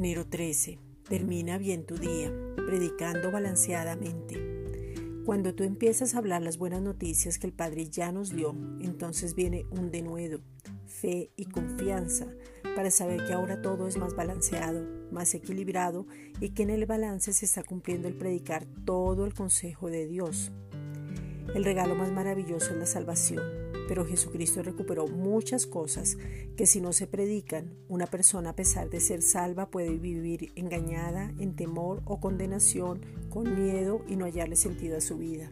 13. Termina bien tu día, predicando balanceadamente. Cuando tú empiezas a hablar las buenas noticias que el Padre ya nos dio, entonces viene un denuedo, fe y confianza para saber que ahora todo es más balanceado, más equilibrado y que en el balance se está cumpliendo el predicar todo el consejo de Dios. El regalo más maravilloso es la salvación pero Jesucristo recuperó muchas cosas que si no se predican, una persona a pesar de ser salva puede vivir engañada, en temor o condenación, con miedo y no hallarle sentido a su vida.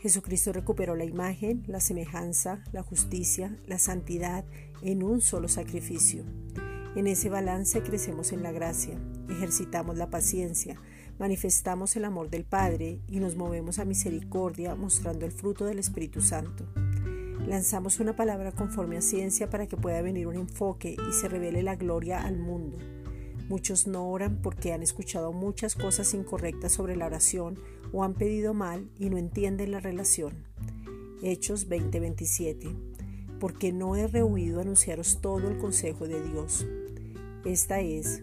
Jesucristo recuperó la imagen, la semejanza, la justicia, la santidad en un solo sacrificio. En ese balance crecemos en la gracia, ejercitamos la paciencia, manifestamos el amor del Padre y nos movemos a misericordia mostrando el fruto del Espíritu Santo. Lanzamos una palabra conforme a ciencia para que pueda venir un enfoque y se revele la gloria al mundo. Muchos no oran porque han escuchado muchas cosas incorrectas sobre la oración o han pedido mal y no entienden la relación. Hechos 20:27. Porque no he rehuido anunciaros todo el consejo de Dios. Esta es